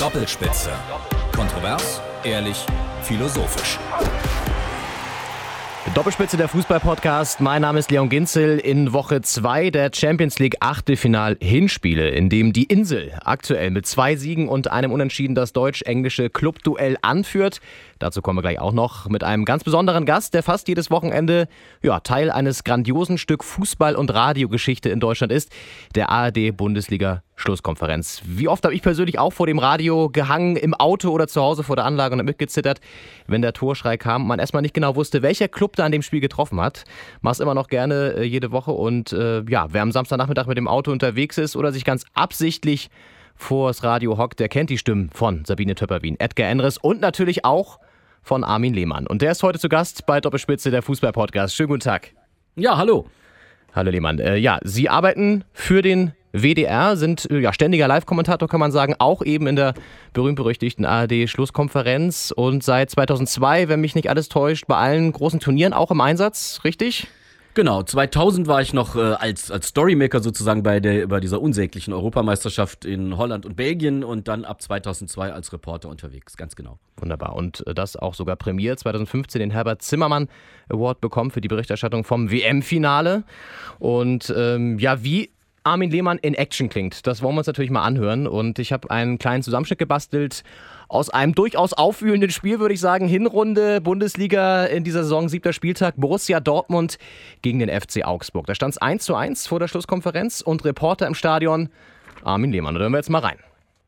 Doppelspitze. Kontrovers, ehrlich, philosophisch. Doppelspitze der Fußball-Podcast. Mein Name ist Leon Ginzel. In Woche 2 der Champions League Achtelfinal-Hinspiele, in dem die Insel aktuell mit zwei Siegen und einem Unentschieden das deutsch-englische Clubduell anführt. Dazu kommen wir gleich auch noch mit einem ganz besonderen Gast, der fast jedes Wochenende ja, Teil eines grandiosen Stück Fußball- und Radiogeschichte in Deutschland ist, der ARD-Bundesliga Schlusskonferenz. Wie oft habe ich persönlich auch vor dem Radio gehangen, im Auto oder zu Hause vor der Anlage und mitgezittert, wenn der Torschrei kam und man erstmal nicht genau wusste, welcher Club da an dem Spiel getroffen hat. Mach's immer noch gerne äh, jede Woche und äh, ja, wer am Samstagnachmittag mit dem Auto unterwegs ist oder sich ganz absichtlich vors Radio hockt, der kennt die Stimmen von Sabine Töpperwien, Edgar Enres und natürlich auch von Armin Lehmann. Und der ist heute zu Gast bei Doppelspitze der Fußball-Podcast. Schönen guten Tag. Ja, hallo. Hallo Lehmann. Äh, ja, Sie arbeiten für den WDR, sind äh, ja ständiger Live-Kommentator, kann man sagen, auch eben in der berühmt-berüchtigten ARD-Schlusskonferenz und seit 2002, wenn mich nicht alles täuscht, bei allen großen Turnieren auch im Einsatz, richtig? Genau, 2000 war ich noch äh, als, als Storymaker sozusagen bei, der, bei dieser unsäglichen Europameisterschaft in Holland und Belgien und dann ab 2002 als Reporter unterwegs, ganz genau. Wunderbar. Und äh, das auch sogar prämiert. 2015 den Herbert Zimmermann Award bekommen für die Berichterstattung vom WM-Finale. Und ähm, ja, wie Armin Lehmann in Action klingt. Das wollen wir uns natürlich mal anhören. Und ich habe einen kleinen Zusammenschnitt gebastelt aus einem durchaus aufwühlenden Spiel, würde ich sagen. Hinrunde Bundesliga in dieser Saison, siebter Spieltag, Borussia Dortmund gegen den FC Augsburg. Da stand es 1 zu 1 vor der Schlusskonferenz und Reporter im Stadion Armin Lehmann. Da hören wir jetzt mal rein.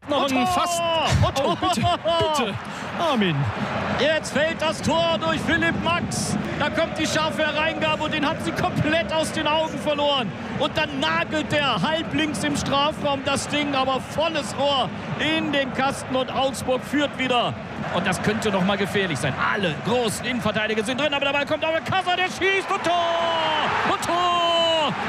Noch ein Fast. Oh, bitte, bitte. Armin. Jetzt fällt das Tor durch Philipp Max. Da kommt die scharfe Hereingabe und den hat sie komplett aus den Augen verloren. Und dann nagelt der halblinks im Strafraum das Ding, aber volles Rohr in den Kasten und Augsburg führt wieder. Und das könnte noch mal gefährlich sein. Alle großen Innenverteidiger sind drin, aber dabei kommt aber Kassa, der schießt und Tor! Und Tor!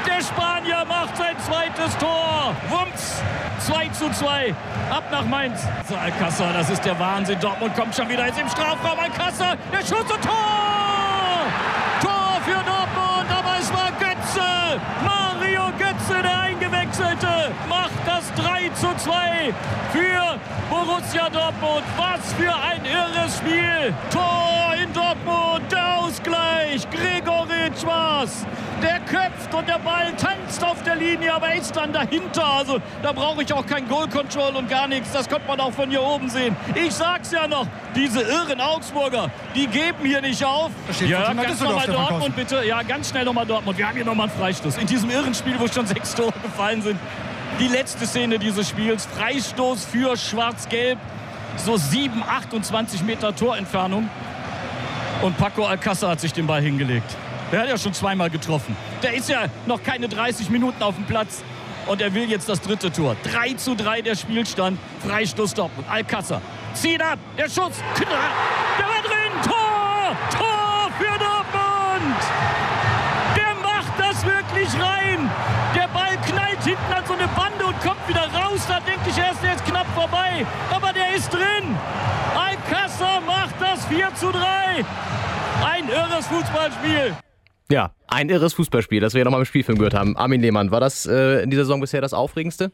Der Spanier macht sein zweites Tor. Wumms! 2 zu 2. Ab nach Mainz. So, Alcázar, das ist der Wahnsinn. Dortmund kommt schon wieder, ist im Strafraum. Alcázar, der Schuss und Tor! Tor für Dortmund, aber es war Götze. Mario Götze, der Eingewechselte, macht das 3 zu 2 für Borussia Dortmund. Was für ein irres Spiel. Tor in Dortmund, der Ausgleich. Gregoritsch war's. Der köpft und der Ball tanzt auf der Linie, aber er ist dann dahinter. Also da brauche ich auch kein Goal Control und gar nichts. Das konnte man auch von hier oben sehen. Ich sag's ja noch, diese irren Augsburger, die geben hier nicht auf. Ja, ganz nochmal Dortmund bitte. Ja, ganz schnell nochmal Dortmund. Wir haben hier nochmal einen Freistoß. In diesem irren Spiel, wo schon sechs Tore gefallen sind. Die letzte Szene dieses Spiels. Freistoß für Schwarz-Gelb. So 7, 28 Meter Torentfernung. Und Paco Alcázar hat sich den Ball hingelegt. Der hat ja schon zweimal getroffen. Der ist ja noch keine 30 Minuten auf dem Platz. Und er will jetzt das dritte Tor. 3 zu 3 der Spielstand. Freistoß Dortmund. Alcázar zieht ab. Der Schuss. Der war drin. Tor! Tor für Dortmund! Der macht das wirklich rein. Da denke ich erst, ist knapp vorbei. Aber der ist drin. Alcázar macht das 4 zu 3. Ein irres Fußballspiel. Ja, ein irres Fußballspiel, das wir ja nochmal im Spielfilm gehört haben. Armin Lehmann, war das äh, in dieser Saison bisher das Aufregendste?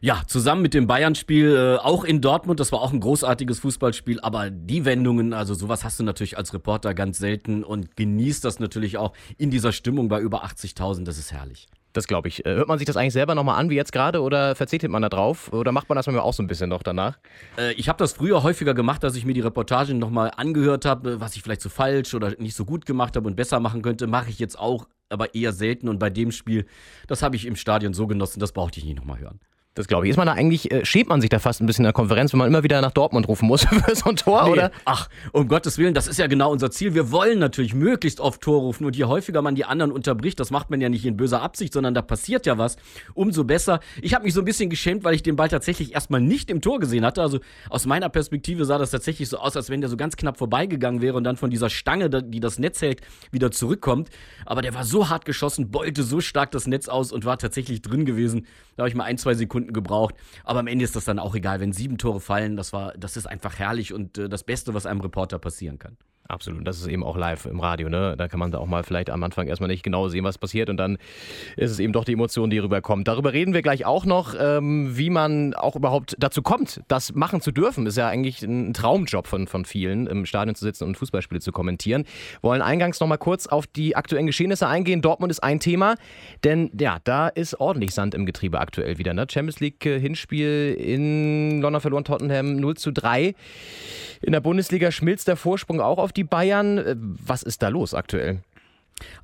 Ja, zusammen mit dem Bayern-Spiel, äh, auch in Dortmund, das war auch ein großartiges Fußballspiel, aber die Wendungen, also sowas hast du natürlich als Reporter ganz selten und genießt das natürlich auch in dieser Stimmung bei über 80.000, das ist herrlich. Das glaube ich. Hört man sich das eigentlich selber nochmal an, wie jetzt gerade, oder verzichtet man da drauf? Oder macht man das manchmal auch so ein bisschen noch danach? Äh, ich habe das früher häufiger gemacht, dass ich mir die Reportagen nochmal angehört habe, was ich vielleicht so falsch oder nicht so gut gemacht habe und besser machen könnte. Mache ich jetzt auch, aber eher selten. Und bei dem Spiel, das habe ich im Stadion so genossen, das brauchte ich nicht nochmal hören. Das glaube ich. Ist man da eigentlich, äh, schämt man sich da fast ein bisschen in der Konferenz, wenn man immer wieder nach Dortmund rufen muss für so ein Tor, Nee, oder? Ach, um Gottes Willen, das ist ja genau unser Ziel. Wir wollen natürlich möglichst oft Tor rufen und je häufiger man die anderen unterbricht, das macht man ja nicht in böser Absicht, sondern da passiert ja was, umso besser. Ich habe mich so ein bisschen geschämt, weil ich den Ball tatsächlich erstmal nicht im Tor gesehen hatte. Also aus meiner Perspektive sah das tatsächlich so aus, als wenn der so ganz knapp vorbeigegangen wäre und dann von dieser Stange, die das Netz hält, wieder zurückkommt. Aber der war so hart geschossen, beulte so stark das Netz aus und war tatsächlich drin gewesen. Da habe ich mal ein, zwei Sekunden gebraucht. Aber am Ende ist das dann auch egal, wenn sieben Tore fallen. Das war, das ist einfach herrlich und äh, das Beste, was einem Reporter passieren kann. Absolut. Das ist eben auch live im Radio, ne? Da kann man da auch mal vielleicht am Anfang erstmal nicht genau sehen, was passiert und dann ist es eben doch die Emotion, die rüberkommt. Darüber reden wir gleich auch noch, ähm, wie man auch überhaupt dazu kommt, das machen zu dürfen. Ist ja eigentlich ein Traumjob von, von vielen, im Stadion zu sitzen und Fußballspiele zu kommentieren. Wollen eingangs noch mal kurz auf die aktuellen Geschehnisse eingehen. Dortmund ist ein Thema, denn ja, da ist ordentlich Sand im Getriebe aktuell wieder. Ne? Champions League äh, Hinspiel in London verloren Tottenham 0 zu 3. In der Bundesliga schmilzt der Vorsprung auch auf die Bayern. Äh, was ist da los aktuell?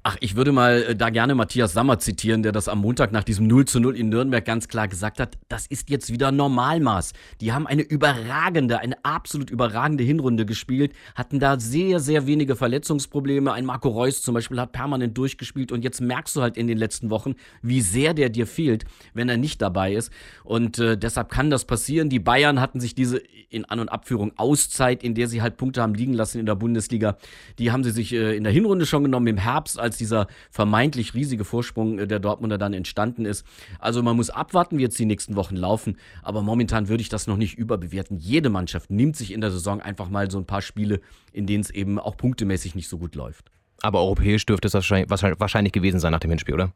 Ach, ich würde mal äh, da gerne Matthias Sammer zitieren, der das am Montag nach diesem 0 zu 0 in Nürnberg ganz klar gesagt hat. Das ist jetzt wieder Normalmaß. Die haben eine überragende, eine absolut überragende Hinrunde gespielt, hatten da sehr, sehr wenige Verletzungsprobleme. Ein Marco Reus zum Beispiel hat permanent durchgespielt und jetzt merkst du halt in den letzten Wochen, wie sehr der dir fehlt, wenn er nicht dabei ist. Und äh, deshalb kann das passieren. Die Bayern hatten sich diese in An- und Abführung Auszeit, in der sie halt Punkte haben liegen lassen in der Bundesliga, die haben sie sich äh, in der Hinrunde schon genommen im Herbst Herbst, als dieser vermeintlich riesige Vorsprung äh, der Dortmunder dann entstanden ist. Also man muss abwarten, wie jetzt die nächsten Wochen laufen. Aber momentan würde ich das noch nicht überbewerten. Jede Mannschaft nimmt sich in der Saison einfach mal so ein paar Spiele, in denen es eben auch punktemäßig nicht so gut läuft. Aber europäisch dürfte es wahrscheinlich gewesen sein nach dem Hinspiel, oder?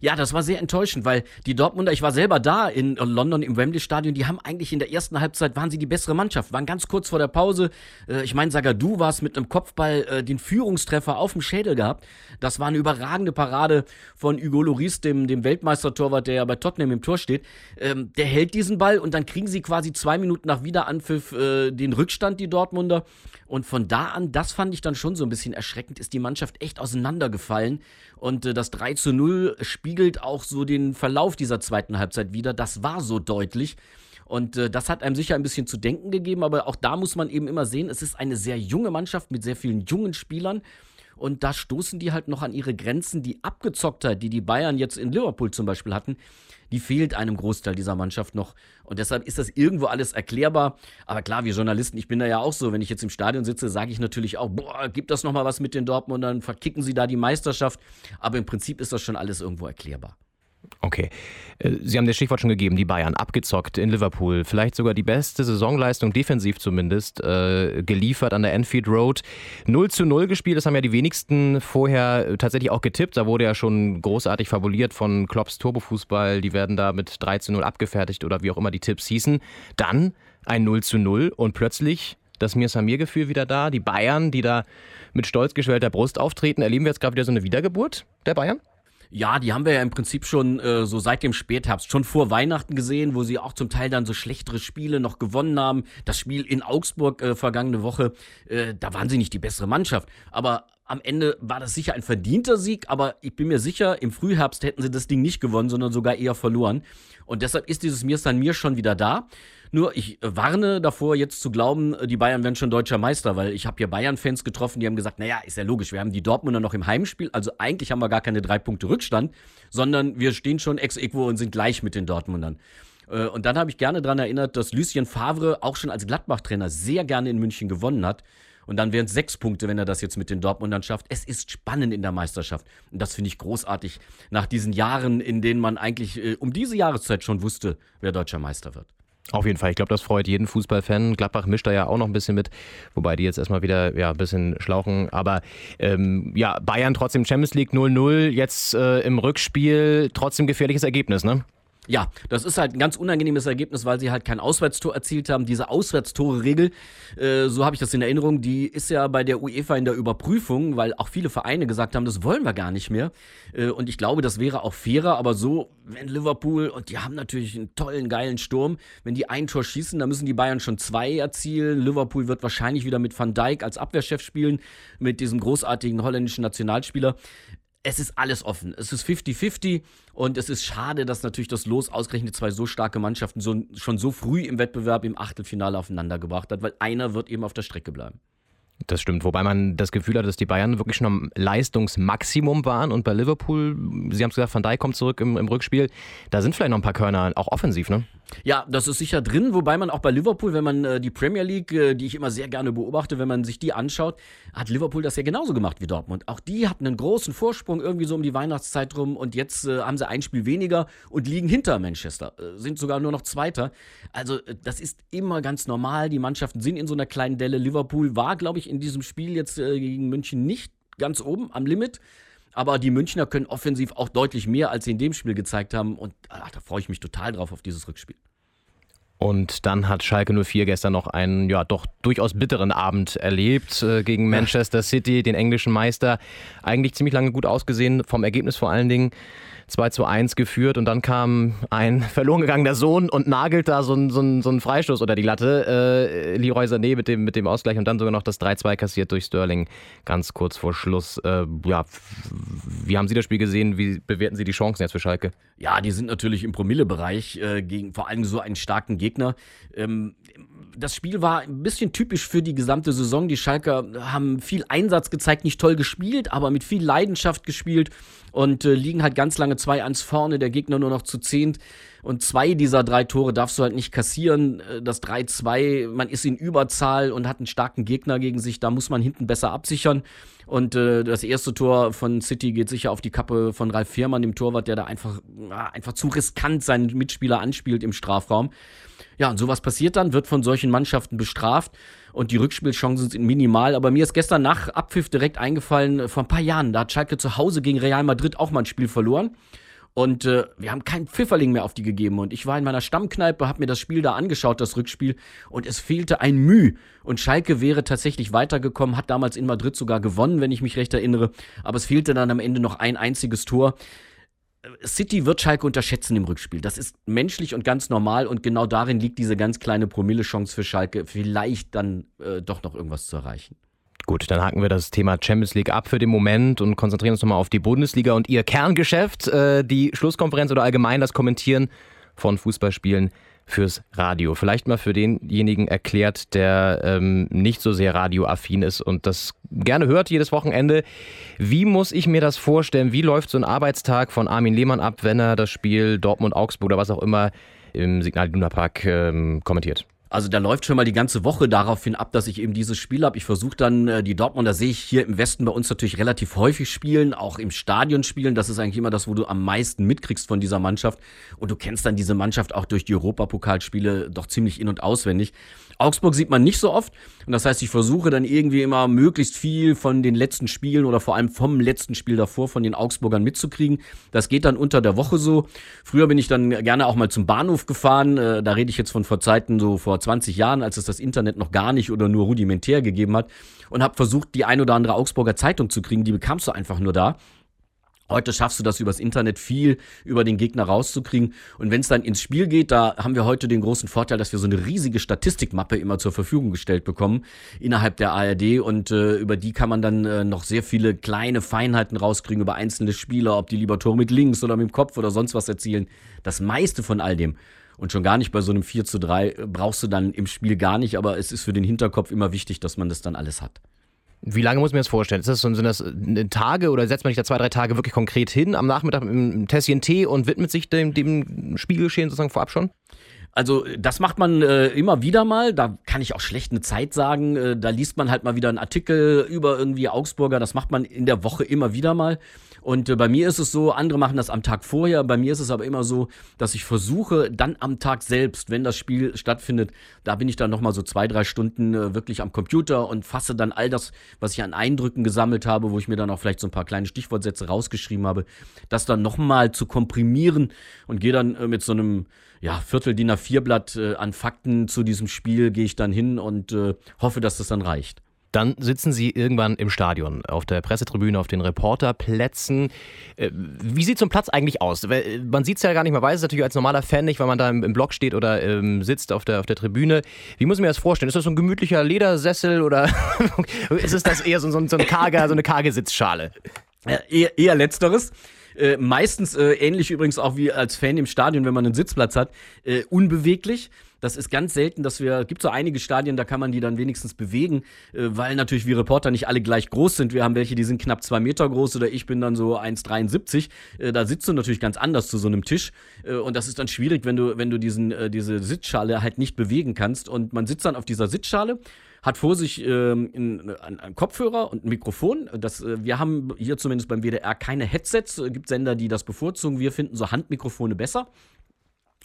Ja, das war sehr enttäuschend, weil die Dortmunder, ich war selber da in London im Wembley Stadion, die haben eigentlich in der ersten Halbzeit waren sie die bessere Mannschaft, waren ganz kurz vor der Pause. Äh, ich meine, Sagadu war es mit einem Kopfball äh, den Führungstreffer auf dem Schädel gehabt. Das war eine überragende Parade von Hugo Loris, dem, dem Weltmeistertorwart, der ja bei Tottenham im Tor steht. Ähm, der hält diesen Ball und dann kriegen sie quasi zwei Minuten nach Wiederanpfiff äh, den Rückstand, die Dortmunder. Und von da an, das fand ich dann schon so ein bisschen erschreckend, ist die Mannschaft echt auseinandergefallen. Und äh, das 3 zu 0 spiegelt auch so den Verlauf dieser zweiten Halbzeit wieder. Das war so deutlich. Und äh, das hat einem sicher ein bisschen zu denken gegeben, aber auch da muss man eben immer sehen, es ist eine sehr junge Mannschaft mit sehr vielen jungen Spielern. Und da stoßen die halt noch an ihre Grenzen. Die Abgezocktheit, die die Bayern jetzt in Liverpool zum Beispiel hatten, die fehlt einem Großteil dieser Mannschaft noch. Und deshalb ist das irgendwo alles erklärbar. Aber klar, wir Journalisten, ich bin da ja auch so, wenn ich jetzt im Stadion sitze, sage ich natürlich auch, boah, gibt das nochmal was mit den Dortmundern, verkicken sie da die Meisterschaft. Aber im Prinzip ist das schon alles irgendwo erklärbar. Okay. Äh, Sie haben das Stichwort schon gegeben, die Bayern, abgezockt in Liverpool. Vielleicht sogar die beste Saisonleistung, defensiv zumindest, äh, geliefert an der Enfield Road. 0 zu 0 gespielt, das haben ja die wenigsten vorher tatsächlich auch getippt. Da wurde ja schon großartig fabuliert von Klopps Turbofußball. Die werden da mit 3 zu 0 abgefertigt oder wie auch immer die Tipps hießen. Dann ein 0 zu 0 und plötzlich das Mir-Samir-Gefühl wieder da. Die Bayern, die da mit stolz geschwellter Brust auftreten. Erleben wir jetzt gerade wieder so eine Wiedergeburt der Bayern? Ja, die haben wir ja im Prinzip schon äh, so seit dem Spätherbst, schon vor Weihnachten gesehen, wo sie auch zum Teil dann so schlechtere Spiele noch gewonnen haben. Das Spiel in Augsburg äh, vergangene Woche, äh, da waren sie nicht die bessere Mannschaft. Aber am Ende war das sicher ein verdienter Sieg, aber ich bin mir sicher, im Frühherbst hätten sie das Ding nicht gewonnen, sondern sogar eher verloren. Und deshalb ist dieses Mir San Mir schon wieder da. Nur ich warne davor, jetzt zu glauben, die Bayern werden schon deutscher Meister, weil ich habe hier Bayern-Fans getroffen, die haben gesagt, naja, ist ja logisch, wir haben die Dortmunder noch im Heimspiel, also eigentlich haben wir gar keine drei Punkte Rückstand, sondern wir stehen schon ex equo und sind gleich mit den Dortmundern. Äh, und dann habe ich gerne daran erinnert, dass Lucien Favre auch schon als Gladbach-Trainer sehr gerne in München gewonnen hat. Und dann wären es sechs Punkte, wenn er das jetzt mit den Dortmundern schafft. Es ist spannend in der Meisterschaft. Und das finde ich großartig. Nach diesen Jahren, in denen man eigentlich äh, um diese Jahreszeit schon wusste, wer deutscher Meister wird. Auf jeden Fall. Ich glaube, das freut jeden Fußballfan. Gladbach mischt da ja auch noch ein bisschen mit, wobei die jetzt erstmal wieder ja, ein bisschen schlauchen. Aber ähm, ja, Bayern trotzdem Champions League 0-0, jetzt äh, im Rückspiel trotzdem gefährliches Ergebnis, ne? Ja, das ist halt ein ganz unangenehmes Ergebnis, weil sie halt kein Auswärtstor erzielt haben. Diese Auswärtstore-Regel, äh, so habe ich das in Erinnerung, die ist ja bei der UEFA in der Überprüfung, weil auch viele Vereine gesagt haben, das wollen wir gar nicht mehr. Äh, und ich glaube, das wäre auch fairer, aber so, wenn Liverpool, und die haben natürlich einen tollen, geilen Sturm, wenn die ein Tor schießen, dann müssen die Bayern schon zwei erzielen. Liverpool wird wahrscheinlich wieder mit Van Dijk als Abwehrchef spielen, mit diesem großartigen holländischen Nationalspieler es ist alles offen. Es ist 50-50 und es ist schade, dass natürlich das Los ausgerechnet zwei so starke Mannschaften so, schon so früh im Wettbewerb im Achtelfinale aufeinander gebracht hat, weil einer wird eben auf der Strecke bleiben. Das stimmt, wobei man das Gefühl hat, dass die Bayern wirklich schon am Leistungsmaximum waren und bei Liverpool, Sie haben es gesagt, Van Dijk kommt zurück im, im, Rückspiel, da sind vielleicht noch ein paar Körner, auch offensiv, ne? Ja, das ist sicher drin, wobei man auch bei Liverpool, wenn man äh, die Premier League, äh, die ich immer sehr gerne beobachte, wenn man sich die anschaut, hat Liverpool das ja genauso gemacht wie Dortmund. Auch die hatten einen großen Vorsprung irgendwie so um die Weihnachtszeit rum und jetzt äh, haben sie ein Spiel weniger und liegen hinter Manchester, äh, sind sogar nur noch Zweiter. Also äh, das ist immer ganz normal, die Mannschaften sind in so einer kleinen Delle. Liverpool war, glaube ich, in diesem Spiel jetzt äh, gegen München nicht ganz oben am Limit. Aber die Münchner können offensiv auch deutlich mehr, als sie in dem Spiel gezeigt haben. Und ach, da freue ich mich total drauf auf dieses Rückspiel. Und dann hat Schalke 04 gestern noch einen ja doch durchaus bitteren Abend erlebt äh, gegen Manchester City, den englischen Meister. Eigentlich ziemlich lange gut ausgesehen, vom Ergebnis vor allen Dingen. 2 zu 1 geführt und dann kam ein verloren gegangener Sohn und nagelt da so einen so so ein Freistoß unter die Latte. Äh, Leroy Sané mit dem, mit dem Ausgleich und dann sogar noch das 3-2 kassiert durch Sterling ganz kurz vor Schluss. Äh, ja, wie haben Sie das Spiel gesehen? Wie bewerten Sie die Chancen jetzt für Schalke? Ja, die sind natürlich im Promillebereich äh, gegen vor allem so einen starken Gegner. Ähm, das Spiel war ein bisschen typisch für die gesamte Saison. Die Schalker haben viel Einsatz gezeigt, nicht toll gespielt, aber mit viel Leidenschaft gespielt und äh, liegen halt ganz lange 2-1 vorne, der Gegner nur noch zu zehnt. Und zwei dieser drei Tore darfst du halt nicht kassieren. Äh, das 3-2, man ist in Überzahl und hat einen starken Gegner gegen sich, da muss man hinten besser absichern. Und äh, das erste Tor von City geht sicher auf die Kappe von Ralf Fährmann, dem Torwart, der da einfach, einfach zu riskant seinen Mitspieler anspielt im Strafraum. Ja, und sowas passiert dann, wird von solchen Mannschaften bestraft und die Rückspielchancen sind minimal. Aber mir ist gestern nach Abpfiff direkt eingefallen, vor ein paar Jahren, da hat Schalke zu Hause gegen Real Madrid auch mal ein Spiel verloren. Und äh, wir haben keinen Pfifferling mehr auf die gegeben. Und ich war in meiner Stammkneipe, habe mir das Spiel da angeschaut, das Rückspiel. Und es fehlte ein Müh. Und Schalke wäre tatsächlich weitergekommen, hat damals in Madrid sogar gewonnen, wenn ich mich recht erinnere. Aber es fehlte dann am Ende noch ein einziges Tor. City wird Schalke unterschätzen im Rückspiel. Das ist menschlich und ganz normal und genau darin liegt diese ganz kleine Promille-Chance für Schalke, vielleicht dann äh, doch noch irgendwas zu erreichen. Gut, dann haken wir das Thema Champions League ab für den Moment und konzentrieren uns nochmal auf die Bundesliga und ihr Kerngeschäft, äh, die Schlusskonferenz oder allgemein das Kommentieren von Fußballspielen fürs Radio. Vielleicht mal für denjenigen erklärt, der ähm, nicht so sehr radioaffin ist und das gerne hört jedes Wochenende. Wie muss ich mir das vorstellen? Wie läuft so ein Arbeitstag von Armin Lehmann ab, wenn er das Spiel Dortmund-Augsburg oder was auch immer im Signal Iduna Park ähm, kommentiert? Also da läuft schon mal die ganze Woche daraufhin ab, dass ich eben dieses Spiel habe. Ich versuche dann äh, die Dortmunder sehe ich hier im Westen bei uns natürlich relativ häufig spielen, auch im Stadion spielen. Das ist eigentlich immer das, wo du am meisten mitkriegst von dieser Mannschaft. Und du kennst dann diese Mannschaft auch durch die Europapokalspiele doch ziemlich in- und auswendig. Augsburg sieht man nicht so oft. Und das heißt, ich versuche dann irgendwie immer möglichst viel von den letzten Spielen oder vor allem vom letzten Spiel davor von den Augsburgern mitzukriegen. Das geht dann unter der Woche so. Früher bin ich dann gerne auch mal zum Bahnhof gefahren. Äh, da rede ich jetzt von vor Zeiten so vor 20 Jahren, als es das Internet noch gar nicht oder nur rudimentär gegeben hat. Und habe versucht, die ein oder andere Augsburger Zeitung zu kriegen. Die bekamst du einfach nur da. Heute schaffst du das übers Internet viel über den Gegner rauszukriegen. Und wenn es dann ins Spiel geht, da haben wir heute den großen Vorteil, dass wir so eine riesige Statistikmappe immer zur Verfügung gestellt bekommen innerhalb der ARD. Und äh, über die kann man dann äh, noch sehr viele kleine Feinheiten rauskriegen über einzelne Spieler, ob die lieber Tor mit links oder mit dem Kopf oder sonst was erzielen. Das meiste von all dem. Und schon gar nicht bei so einem 4 zu 3 brauchst du dann im Spiel gar nicht, aber es ist für den Hinterkopf immer wichtig, dass man das dann alles hat. Wie lange muss man das vorstellen? Ist das sind das äh, Tage oder setzt man sich da zwei, drei Tage wirklich konkret hin am Nachmittag mit einem Tässchen Tee und widmet sich dem, dem Spielgeschehen sozusagen vorab schon? Also das macht man äh, immer wieder mal. Da kann ich auch schlecht eine Zeit sagen. Äh, da liest man halt mal wieder einen Artikel über irgendwie Augsburger. Das macht man in der Woche immer wieder mal. Und äh, bei mir ist es so, andere machen das am Tag vorher. Bei mir ist es aber immer so, dass ich versuche, dann am Tag selbst, wenn das Spiel stattfindet, da bin ich dann nochmal so zwei, drei Stunden äh, wirklich am Computer und fasse dann all das, was ich an Eindrücken gesammelt habe, wo ich mir dann auch vielleicht so ein paar kleine Stichwortsätze rausgeschrieben habe, das dann nochmal zu komprimieren und gehe dann äh, mit so einem ja, Viertel DIN A4-Blatt äh, an Fakten zu diesem Spiel, gehe ich dann hin und äh, hoffe, dass das dann reicht. Dann sitzen Sie irgendwann im Stadion, auf der Pressetribüne, auf den Reporterplätzen. Äh, wie sieht so ein Platz eigentlich aus? Äh, man sieht es ja gar nicht, man weiß es natürlich als normaler Fan nicht, weil man da im Block steht oder ähm, sitzt auf der, auf der Tribüne. Wie muss ich mir das vorstellen? Ist das so ein gemütlicher Ledersessel oder ist es das eher so, so, so, ein karger, so eine karge Sitzschale? Äh, eher, eher letzteres. Äh, meistens äh, ähnlich übrigens auch wie als Fan im Stadion, wenn man einen Sitzplatz hat, äh, unbeweglich. Das ist ganz selten, dass wir, gibt so einige Stadien, da kann man die dann wenigstens bewegen, äh, weil natürlich wir Reporter nicht alle gleich groß sind. Wir haben welche, die sind knapp zwei Meter groß oder ich bin dann so 1,73. Äh, da sitzt du natürlich ganz anders zu so einem Tisch. Äh, und das ist dann schwierig, wenn du, wenn du diesen, äh, diese Sitzschale halt nicht bewegen kannst. Und man sitzt dann auf dieser Sitzschale hat vor sich ähm, einen, einen Kopfhörer und ein Mikrofon. Das, äh, wir haben hier zumindest beim WDR keine Headsets. Es gibt Sender, die das bevorzugen. Wir finden so Handmikrofone besser.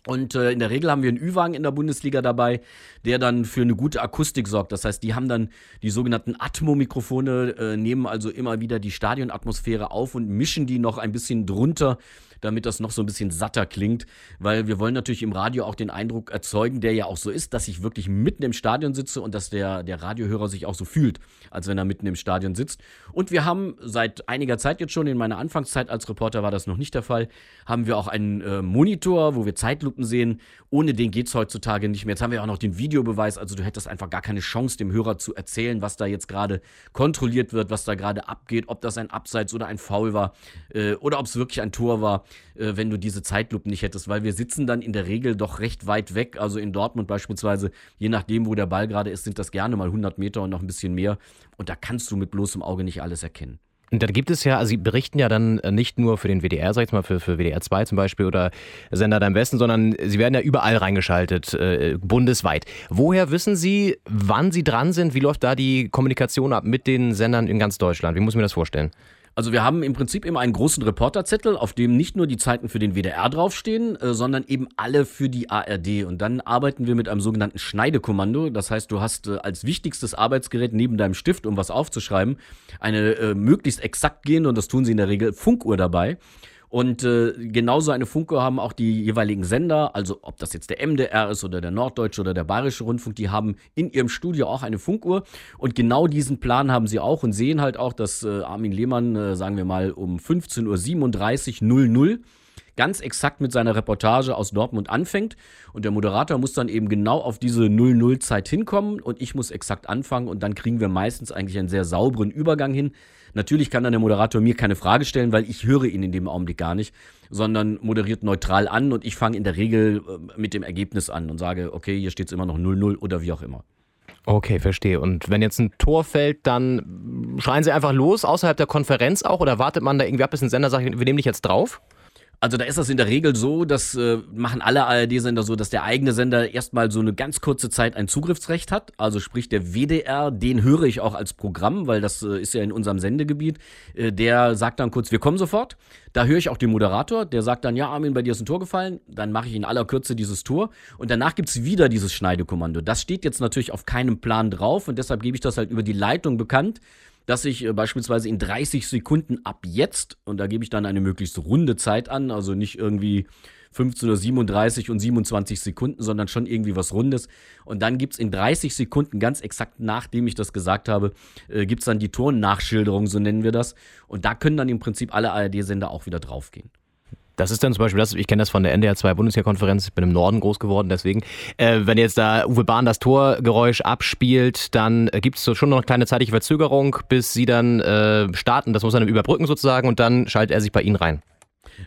Und äh, in der Regel haben wir einen Ü-Wagen in der Bundesliga dabei, der dann für eine gute Akustik sorgt. Das heißt, die haben dann die sogenannten Atmo-Mikrofone, äh, nehmen also immer wieder die Stadionatmosphäre auf und mischen die noch ein bisschen drunter damit das noch so ein bisschen satter klingt, weil wir wollen natürlich im Radio auch den Eindruck erzeugen, der ja auch so ist, dass ich wirklich mitten im Stadion sitze und dass der, der Radiohörer sich auch so fühlt, als wenn er mitten im Stadion sitzt. Und wir haben seit einiger Zeit jetzt schon, in meiner Anfangszeit als Reporter war das noch nicht der Fall, haben wir auch einen äh, Monitor, wo wir Zeitlupen sehen. Ohne den geht es heutzutage nicht mehr. Jetzt haben wir auch noch den Videobeweis, also du hättest einfach gar keine Chance, dem Hörer zu erzählen, was da jetzt gerade kontrolliert wird, was da gerade abgeht, ob das ein Abseits oder ein Foul war äh, oder ob es wirklich ein Tor war äh, wenn du diese Zeitlupen nicht hättest, weil wir sitzen dann in der Regel doch recht weit weg. Also in Dortmund beispielsweise, je nachdem, wo der Ball gerade ist, sind das gerne mal 100 Meter und noch ein bisschen mehr. Und da kannst du mit bloßem Auge nicht alles erkennen. Und da gibt es ja, also Sie berichten ja dann nicht nur für den WDR, sag ich mal, für, für WDR 2 zum Beispiel oder Sender da im Westen, sondern Sie werden ja überall reingeschaltet, äh, bundesweit. Woher wissen Sie, wann Sie dran sind? Wie läuft da die Kommunikation ab mit den Sendern in ganz Deutschland? Wie muss ich mir das vorstellen? Also wir haben im Prinzip immer einen großen Reporterzettel, auf dem nicht nur die Zeiten für den WDR draufstehen, äh, sondern eben alle für die ARD. Und dann arbeiten wir mit einem sogenannten Schneidekommando. Das heißt, du hast äh, als wichtigstes Arbeitsgerät neben deinem Stift, um was aufzuschreiben, eine äh, möglichst exakt gehende, und das tun sie in der Regel, Funkuhr dabei. Und äh, genauso eine Funke haben auch die jeweiligen Sender, also ob das jetzt der MDR ist oder der Norddeutsche oder der Bayerische Rundfunk, die haben in ihrem Studio auch eine Funkuhr. Und genau diesen Plan haben sie auch und sehen halt auch, dass äh, Armin Lehmann, äh, sagen wir mal, um 15.37 Uhr 00 ganz exakt mit seiner Reportage aus Dortmund anfängt. Und der Moderator muss dann eben genau auf diese 00-Zeit hinkommen und ich muss exakt anfangen und dann kriegen wir meistens eigentlich einen sehr sauberen Übergang hin. Natürlich kann dann der Moderator mir keine Frage stellen, weil ich höre ihn in dem Augenblick gar nicht, sondern moderiert neutral an und ich fange in der Regel äh, mit dem Ergebnis an und sage, okay, hier steht es immer noch 0-0 oder wie auch immer. Okay, verstehe. Und wenn jetzt ein Tor fällt, dann schreien Sie einfach los außerhalb der Konferenz auch oder wartet man da irgendwie ab, bis ein Sender sagt, wir nehmen dich jetzt drauf? Also da ist das in der Regel so, das äh, machen alle ARD-Sender so, dass der eigene Sender erstmal so eine ganz kurze Zeit ein Zugriffsrecht hat. Also sprich der WDR, den höre ich auch als Programm, weil das äh, ist ja in unserem Sendegebiet. Äh, der sagt dann kurz, wir kommen sofort. Da höre ich auch den Moderator, der sagt dann, ja Armin, bei dir ist ein Tor gefallen. Dann mache ich in aller Kürze dieses Tor. Und danach gibt's wieder dieses Schneidekommando. Das steht jetzt natürlich auf keinem Plan drauf und deshalb gebe ich das halt über die Leitung bekannt dass ich äh, beispielsweise in 30 Sekunden ab jetzt, und da gebe ich dann eine möglichst runde Zeit an, also nicht irgendwie 15.37 Uhr und 27 Sekunden, sondern schon irgendwie was Rundes. Und dann gibt es in 30 Sekunden, ganz exakt nachdem ich das gesagt habe, äh, gibt es dann die Turnachschilderung, so nennen wir das. Und da können dann im Prinzip alle ARD-Sender auch wieder draufgehen. Das ist dann zum Beispiel das, ich kenne das von der NDR 2 Bundesliga-Konferenz, ich bin im Norden groß geworden, deswegen. Äh, wenn jetzt da Uwe Bahn das Torgeräusch abspielt, dann äh, gibt es so schon noch eine kleine zeitliche Verzögerung, bis sie dann äh, starten. Das muss er dann überbrücken sozusagen und dann schaltet er sich bei Ihnen rein.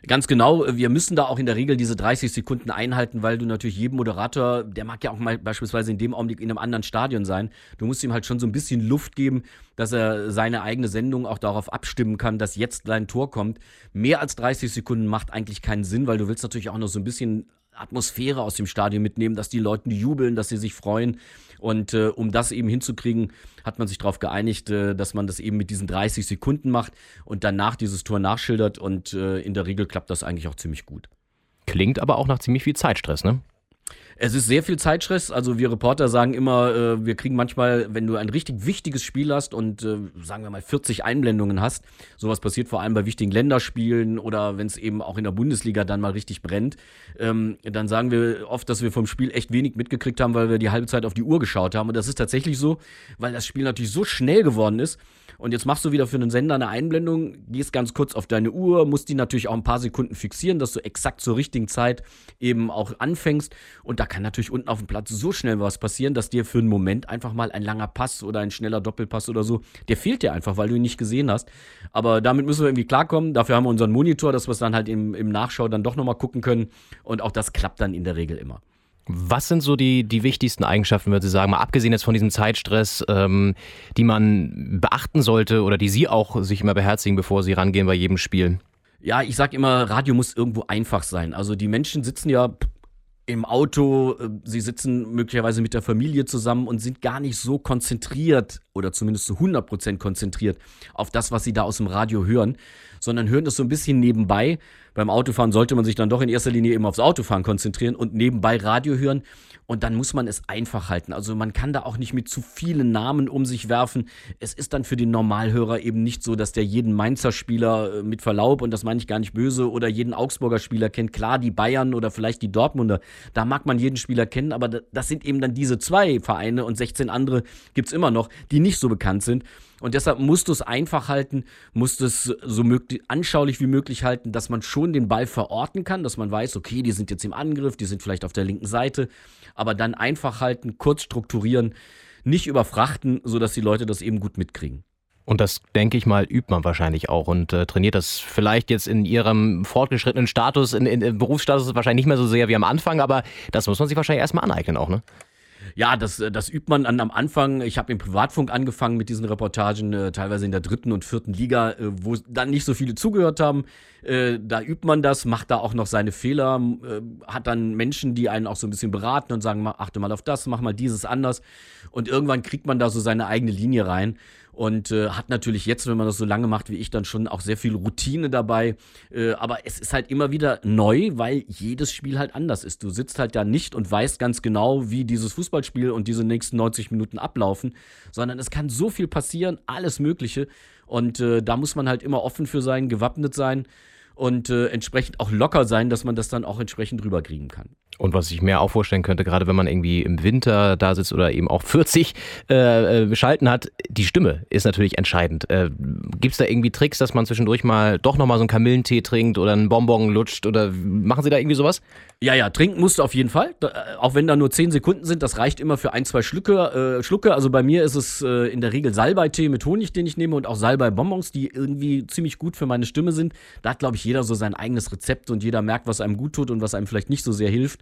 Ganz genau, wir müssen da auch in der Regel diese 30 Sekunden einhalten, weil du natürlich jedem Moderator, der mag ja auch mal beispielsweise in dem Augenblick in einem anderen Stadion sein, du musst ihm halt schon so ein bisschen Luft geben, dass er seine eigene Sendung auch darauf abstimmen kann, dass jetzt dein Tor kommt. Mehr als 30 Sekunden macht eigentlich keinen Sinn, weil du willst natürlich auch noch so ein bisschen Atmosphäre aus dem Stadion mitnehmen, dass die Leute jubeln, dass sie sich freuen. Und äh, um das eben hinzukriegen, hat man sich darauf geeinigt, äh, dass man das eben mit diesen 30 Sekunden macht und danach dieses Tor nachschildert. Und äh, in der Regel klappt das eigentlich auch ziemlich gut. Klingt aber auch nach ziemlich viel Zeitstress, ne? Es ist sehr viel Zeitstress. Also wir Reporter sagen immer, äh, wir kriegen manchmal, wenn du ein richtig wichtiges Spiel hast und äh, sagen wir mal 40 Einblendungen hast, sowas passiert vor allem bei wichtigen Länderspielen oder wenn es eben auch in der Bundesliga dann mal richtig brennt, ähm, dann sagen wir oft, dass wir vom Spiel echt wenig mitgekriegt haben, weil wir die halbe Zeit auf die Uhr geschaut haben. Und das ist tatsächlich so, weil das Spiel natürlich so schnell geworden ist. Und jetzt machst du wieder für einen Sender eine Einblendung, gehst ganz kurz auf deine Uhr, musst die natürlich auch ein paar Sekunden fixieren, dass du exakt zur richtigen Zeit eben auch anfängst. Und da kann natürlich unten auf dem Platz so schnell was passieren, dass dir für einen Moment einfach mal ein langer Pass oder ein schneller Doppelpass oder so, der fehlt dir einfach, weil du ihn nicht gesehen hast. Aber damit müssen wir irgendwie klarkommen. Dafür haben wir unseren Monitor, dass wir es dann halt im, im Nachschau dann doch nochmal gucken können. Und auch das klappt dann in der Regel immer. Was sind so die, die wichtigsten Eigenschaften, würde Sie sagen, mal abgesehen jetzt von diesem Zeitstress, ähm, die man beachten sollte oder die Sie auch sich immer beherzigen, bevor Sie rangehen bei jedem Spiel? Ja, ich sag immer, Radio muss irgendwo einfach sein. Also die Menschen sitzen ja im Auto, äh, sie sitzen möglicherweise mit der Familie zusammen und sind gar nicht so konzentriert oder zumindest zu 100% konzentriert auf das, was sie da aus dem Radio hören, sondern hören das so ein bisschen nebenbei. Beim Autofahren sollte man sich dann doch in erster Linie eben aufs Autofahren konzentrieren und nebenbei Radio hören. Und dann muss man es einfach halten. Also man kann da auch nicht mit zu vielen Namen um sich werfen. Es ist dann für den Normalhörer eben nicht so, dass der jeden Mainzer Spieler äh, mit Verlaub, und das meine ich gar nicht böse, oder jeden Augsburger Spieler kennt. Klar, die Bayern oder vielleicht die Dortmunder, da mag man jeden Spieler kennen, aber das sind eben dann diese zwei Vereine und 16 andere gibt es immer noch, die nicht so bekannt sind. Und deshalb musst du es einfach halten, musst es so möglich, anschaulich wie möglich halten, dass man schon den Ball verorten kann, dass man weiß, okay, die sind jetzt im Angriff, die sind vielleicht auf der linken Seite, aber dann einfach halten, kurz strukturieren, nicht überfrachten, sodass die Leute das eben gut mitkriegen. Und das, denke ich mal, übt man wahrscheinlich auch und äh, trainiert das vielleicht jetzt in ihrem fortgeschrittenen Status, in, in, in Berufsstatus wahrscheinlich nicht mehr so sehr wie am Anfang, aber das muss man sich wahrscheinlich erstmal aneignen auch, ne? Ja, das, äh, das übt man an, am Anfang. Ich habe im Privatfunk angefangen mit diesen Reportagen, äh, teilweise in der dritten und vierten Liga, äh, wo dann nicht so viele zugehört haben. Äh, da übt man das, macht da auch noch seine Fehler, äh, hat dann Menschen, die einen auch so ein bisschen beraten und sagen, achte mal auf das, mach mal dieses anders. Und irgendwann kriegt man da so seine eigene Linie rein und äh, hat natürlich jetzt, wenn man das so lange macht wie ich, dann schon auch sehr viel Routine dabei. Äh, aber es ist halt immer wieder neu, weil jedes Spiel halt anders ist. Du sitzt halt da nicht und weißt ganz genau, wie dieses Fußballspiel und diese nächsten 90 Minuten ablaufen, sondern es kann so viel passieren, alles Mögliche. Und äh, da muss man halt immer offen für sein, gewappnet sein und äh, entsprechend auch locker sein, dass man das dann auch entsprechend rüberkriegen kann. Und was ich mir auch vorstellen könnte, gerade wenn man irgendwie im Winter da sitzt oder eben auch 40 äh, äh, Schalten hat, die Stimme ist natürlich entscheidend. Äh, Gibt es da irgendwie Tricks, dass man zwischendurch mal doch nochmal so einen Kamillentee trinkt oder einen Bonbon lutscht oder machen Sie da irgendwie sowas? Ja, ja, trinken musst du auf jeden Fall. Da, äh, auch wenn da nur 10 Sekunden sind, das reicht immer für ein, zwei Schlücke. Äh, Schlucke. Also bei mir ist es äh, in der Regel Salbeitee mit Honig, den ich nehme und auch Salbei-Bonbons, die irgendwie ziemlich gut für meine Stimme sind. Da hat, glaube ich, jeder so sein eigenes Rezept und jeder merkt, was einem gut tut und was einem vielleicht nicht so sehr hilft.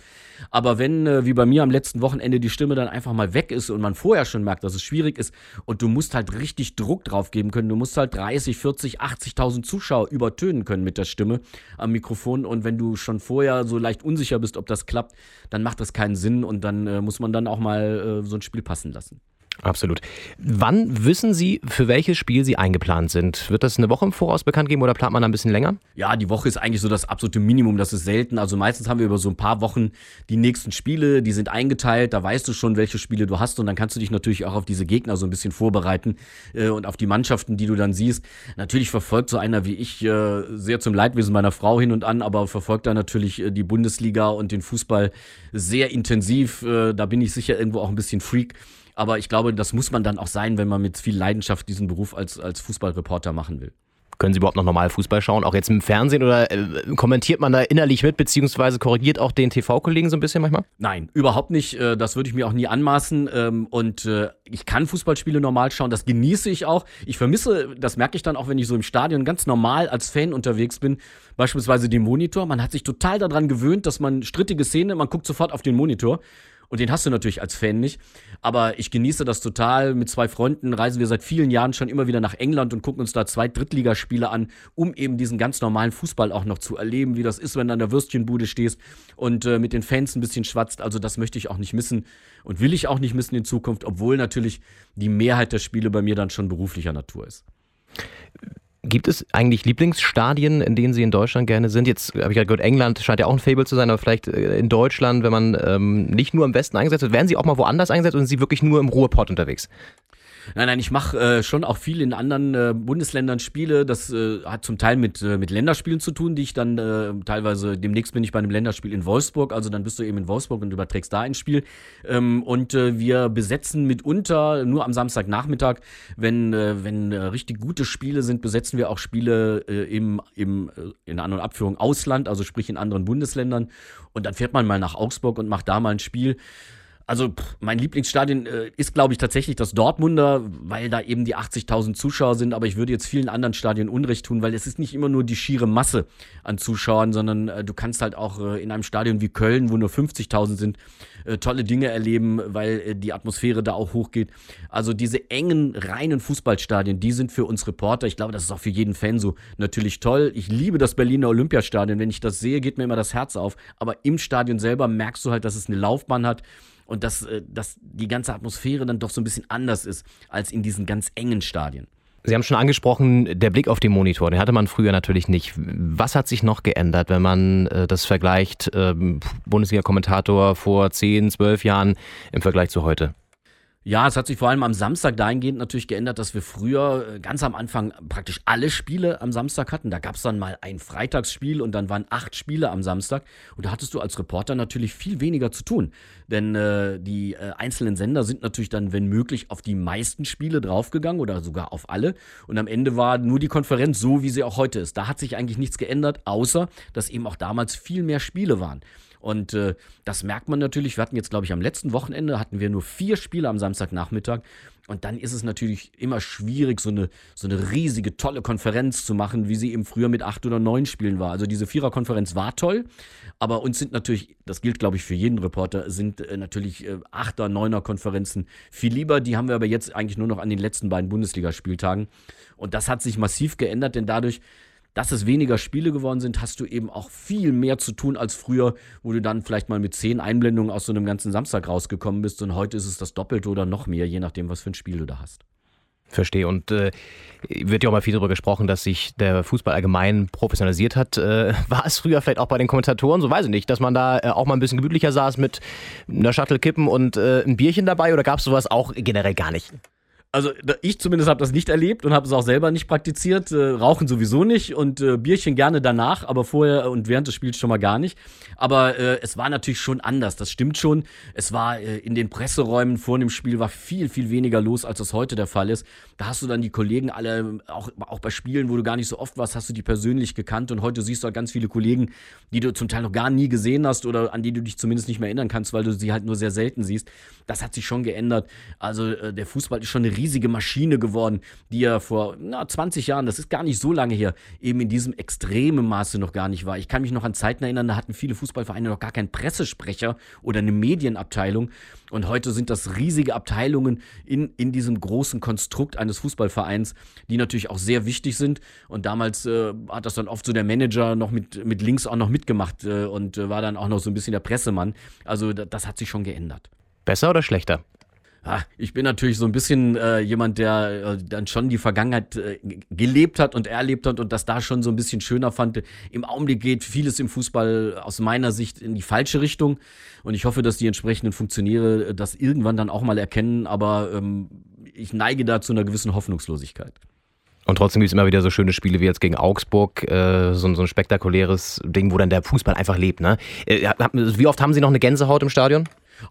Aber wenn, äh, wie bei mir am letzten Wochenende, die Stimme dann einfach mal weg ist und man vorher schon merkt, dass es schwierig ist und du musst halt richtig Druck drauf geben können, du musst halt 30, 40, 80.000 Zuschauer übertönen können mit der Stimme am Mikrofon und wenn du schon vorher so leicht unsicher bist, ob das klappt, dann macht das keinen Sinn und dann äh, muss man dann auch mal äh, so ein Spiel passen lassen. Absolut. Wann wissen Sie, für welches Spiel Sie eingeplant sind? Wird das eine Woche im Voraus bekannt geben oder plant man da ein bisschen länger? Ja, die Woche ist eigentlich so das absolute Minimum. Das ist selten. Also meistens haben wir über so ein paar Wochen die nächsten Spiele, die sind eingeteilt. Da weißt du schon, welche Spiele du hast und dann kannst du dich natürlich auch auf diese Gegner so ein bisschen vorbereiten äh, und auf die Mannschaften, die du dann siehst. Natürlich verfolgt so einer wie ich äh, sehr zum Leidwesen meiner Frau hin und an, aber verfolgt da natürlich äh, die Bundesliga und den Fußball sehr intensiv. Äh, da bin ich sicher irgendwo auch ein bisschen Freak. Aber ich glaube, das muss man dann auch sein, wenn man mit viel Leidenschaft diesen Beruf als, als Fußballreporter machen will. Können Sie überhaupt noch normal Fußball schauen, auch jetzt im Fernsehen oder äh, kommentiert man da innerlich mit, beziehungsweise korrigiert auch den TV-Kollegen so ein bisschen manchmal? Nein, überhaupt nicht. Äh, das würde ich mir auch nie anmaßen. Ähm, und äh, ich kann Fußballspiele normal schauen, das genieße ich auch. Ich vermisse, das merke ich dann auch, wenn ich so im Stadion ganz normal als Fan unterwegs bin, beispielsweise den Monitor. Man hat sich total daran gewöhnt, dass man strittige Szene, man guckt sofort auf den Monitor. Und den hast du natürlich als Fan nicht. Aber ich genieße das total. Mit zwei Freunden reisen wir seit vielen Jahren schon immer wieder nach England und gucken uns da zwei Drittligaspiele an, um eben diesen ganz normalen Fußball auch noch zu erleben, wie das ist, wenn du an der Würstchenbude stehst und äh, mit den Fans ein bisschen schwatzt. Also das möchte ich auch nicht missen und will ich auch nicht missen in Zukunft, obwohl natürlich die Mehrheit der Spiele bei mir dann schon beruflicher Natur ist. Gibt es eigentlich Lieblingsstadien, in denen Sie in Deutschland gerne sind? Jetzt habe ich gerade gehört, England scheint ja auch ein Fable zu sein, aber vielleicht äh, in Deutschland, wenn man ähm, nicht nur im Westen eingesetzt wird, werden Sie auch mal woanders eingesetzt oder sind Sie wirklich nur im Ruhrpott unterwegs? Nein, nein, ich mache äh, schon auch viel in anderen äh, Bundesländern Spiele. Das äh, hat zum Teil mit, äh, mit Länderspielen zu tun, die ich dann äh, teilweise, demnächst bin ich bei einem Länderspiel in Wolfsburg, also dann bist du eben in Wolfsburg und überträgst da ein Spiel. Ähm, und äh, wir besetzen mitunter, nur am Samstagnachmittag, wenn, wenn richtig gute Spiele sind, besetzen wir auch Spiele im, im in einer Abführung Ausland, also sprich in anderen Bundesländern. Und dann fährt man mal nach Augsburg und macht da mal ein Spiel. Also pff, mein Lieblingsstadion äh, ist, glaube ich, tatsächlich das Dortmunder, weil da eben die 80.000 Zuschauer sind. Aber ich würde jetzt vielen anderen Stadien Unrecht tun, weil es ist nicht immer nur die schiere Masse an Zuschauern, sondern äh, du kannst halt auch äh, in einem Stadion wie Köln, wo nur 50.000 sind, äh, tolle Dinge erleben, weil äh, die Atmosphäre da auch hochgeht. Also diese engen, reinen Fußballstadien, die sind für uns Reporter, ich glaube, das ist auch für jeden Fan so, natürlich toll. Ich liebe das Berliner Olympiastadion. Wenn ich das sehe, geht mir immer das Herz auf. Aber im Stadion selber merkst du halt, dass es eine Laufbahn hat und dass, äh, dass die ganze Atmosphäre dann doch so ein bisschen anders ist als in diesen ganz engen Stadien. Sie haben schon angesprochen, der Blick auf den Monitor, den hatte man früher natürlich nicht. Was hat sich noch geändert, wenn man äh, das vergleicht, äh, Bundesliga-Kommentator vor 10, 12 Jahren im Vergleich zu heute? Ja, es hat sich vor allem am Samstag dahingehend natürlich geändert, dass wir früher äh, ganz am Anfang praktisch alle Spiele am Samstag hatten. Da gab es dann mal ein Freitagsspiel und dann waren acht Spiele am Samstag. Und da hattest du als Reporter natürlich viel weniger zu tun. Denn äh, die äh, einzelnen Sender sind natürlich dann, wenn möglich, auf die meisten Spiele draufgegangen oder sogar auf alle. Und am Ende war nur die Konferenz so, wie sie auch heute ist. Da hat sich eigentlich nichts geändert, außer dass eben auch damals viel mehr Spiele waren. Und äh, das merkt man natürlich. Wir hatten jetzt, glaube ich, am letzten Wochenende hatten wir nur vier Spiele am Samstagnachmittag. Und dann ist es natürlich immer schwierig, so eine, so eine riesige, tolle Konferenz zu machen, wie sie eben früher mit acht oder neun Spielen war. Also diese Viererkonferenz war toll, aber uns sind natürlich, das gilt glaube ich für jeden Reporter, sind äh, natürlich äh, Achter-, Neuner-Konferenzen viel lieber. Die haben wir aber jetzt eigentlich nur noch an den letzten beiden Bundesligaspieltagen. Und das hat sich massiv geändert, denn dadurch dass es weniger Spiele geworden sind, hast du eben auch viel mehr zu tun als früher, wo du dann vielleicht mal mit zehn Einblendungen aus so einem ganzen Samstag rausgekommen bist und heute ist es das Doppelte oder noch mehr, je nachdem, was für ein Spiel du da hast. Verstehe. Und äh, wird ja auch mal viel darüber gesprochen, dass sich der Fußball allgemein professionalisiert hat. Äh, war es früher vielleicht auch bei den Kommentatoren, so weiß ich nicht, dass man da äh, auch mal ein bisschen gemütlicher saß mit einer Shuttle kippen und äh, ein Bierchen dabei oder gab es sowas auch generell gar nicht? Also ich zumindest habe das nicht erlebt und habe es auch selber nicht praktiziert. Äh, Rauchen sowieso nicht und äh, Bierchen gerne danach, aber vorher und während des Spiels schon mal gar nicht. Aber äh, es war natürlich schon anders, das stimmt schon. Es war äh, in den Presseräumen vor dem Spiel war viel, viel weniger los, als das heute der Fall ist. Da hast du dann die Kollegen alle, auch, auch bei Spielen, wo du gar nicht so oft warst, hast du die persönlich gekannt und heute siehst du halt ganz viele Kollegen, die du zum Teil noch gar nie gesehen hast oder an die du dich zumindest nicht mehr erinnern kannst, weil du sie halt nur sehr selten siehst. Das hat sich schon geändert. Also äh, der Fußball ist schon eine riesige Maschine geworden, die ja vor na, 20 Jahren, das ist gar nicht so lange her, eben in diesem extremen Maße noch gar nicht war. Ich kann mich noch an Zeiten erinnern, da hatten viele Fußballvereine noch gar keinen Pressesprecher oder eine Medienabteilung. Und heute sind das riesige Abteilungen in, in diesem großen Konstrukt eines Fußballvereins, die natürlich auch sehr wichtig sind. Und damals äh, hat das dann oft so der Manager noch mit, mit links auch noch mitgemacht äh, und äh, war dann auch noch so ein bisschen der Pressemann. Also das hat sich schon geändert. Besser oder schlechter? Ja, ich bin natürlich so ein bisschen äh, jemand, der äh, dann schon die Vergangenheit äh, gelebt hat und erlebt hat und das da schon so ein bisschen schöner fand. Im Augenblick geht vieles im Fußball aus meiner Sicht in die falsche Richtung und ich hoffe, dass die entsprechenden Funktionäre das irgendwann dann auch mal erkennen, aber ähm, ich neige da zu einer gewissen Hoffnungslosigkeit. Und trotzdem gibt es immer wieder so schöne Spiele wie jetzt gegen Augsburg, äh, so, so, ein spektakuläres Ding, wo dann der Fußball einfach lebt. Ne? Äh, wie oft haben Sie noch eine Gänsehaut im Stadion?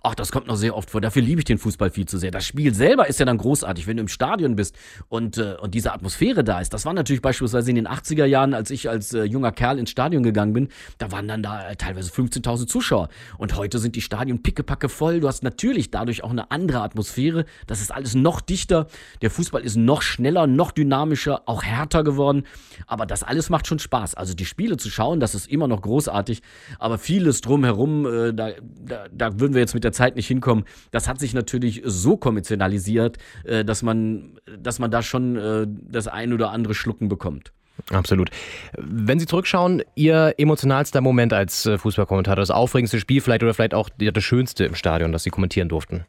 Ach, das kommt noch sehr oft vor. Dafür liebe ich den Fußball viel zu sehr. Das Spiel selber ist ja dann großartig, wenn du im Stadion bist und, äh, und diese Atmosphäre da ist. Das war natürlich beispielsweise in den 80er Jahren, als ich als äh, junger Kerl ins Stadion gegangen bin, da waren dann da äh, teilweise 15.000 Zuschauer. Und heute sind die Stadien pickepacke voll. Du hast natürlich dadurch auch eine andere Atmosphäre. Das ist alles noch dichter. Der Fußball ist noch schneller, noch dynamischer, auch härter geworden. Aber das alles macht schon Spaß. Also die Spiele zu schauen, das ist immer noch großartig. Aber vieles drumherum, äh, da, da, da würden wir jetzt mit der Zeit nicht hinkommen. Das hat sich natürlich so kommerzialisiert, äh, dass man, dass man da schon äh, das ein oder andere Schlucken bekommt. Absolut. Wenn Sie zurückschauen, Ihr emotionalster Moment als äh, Fußballkommentator, das aufregendste Spiel vielleicht oder vielleicht auch das schönste im Stadion, das Sie kommentieren durften?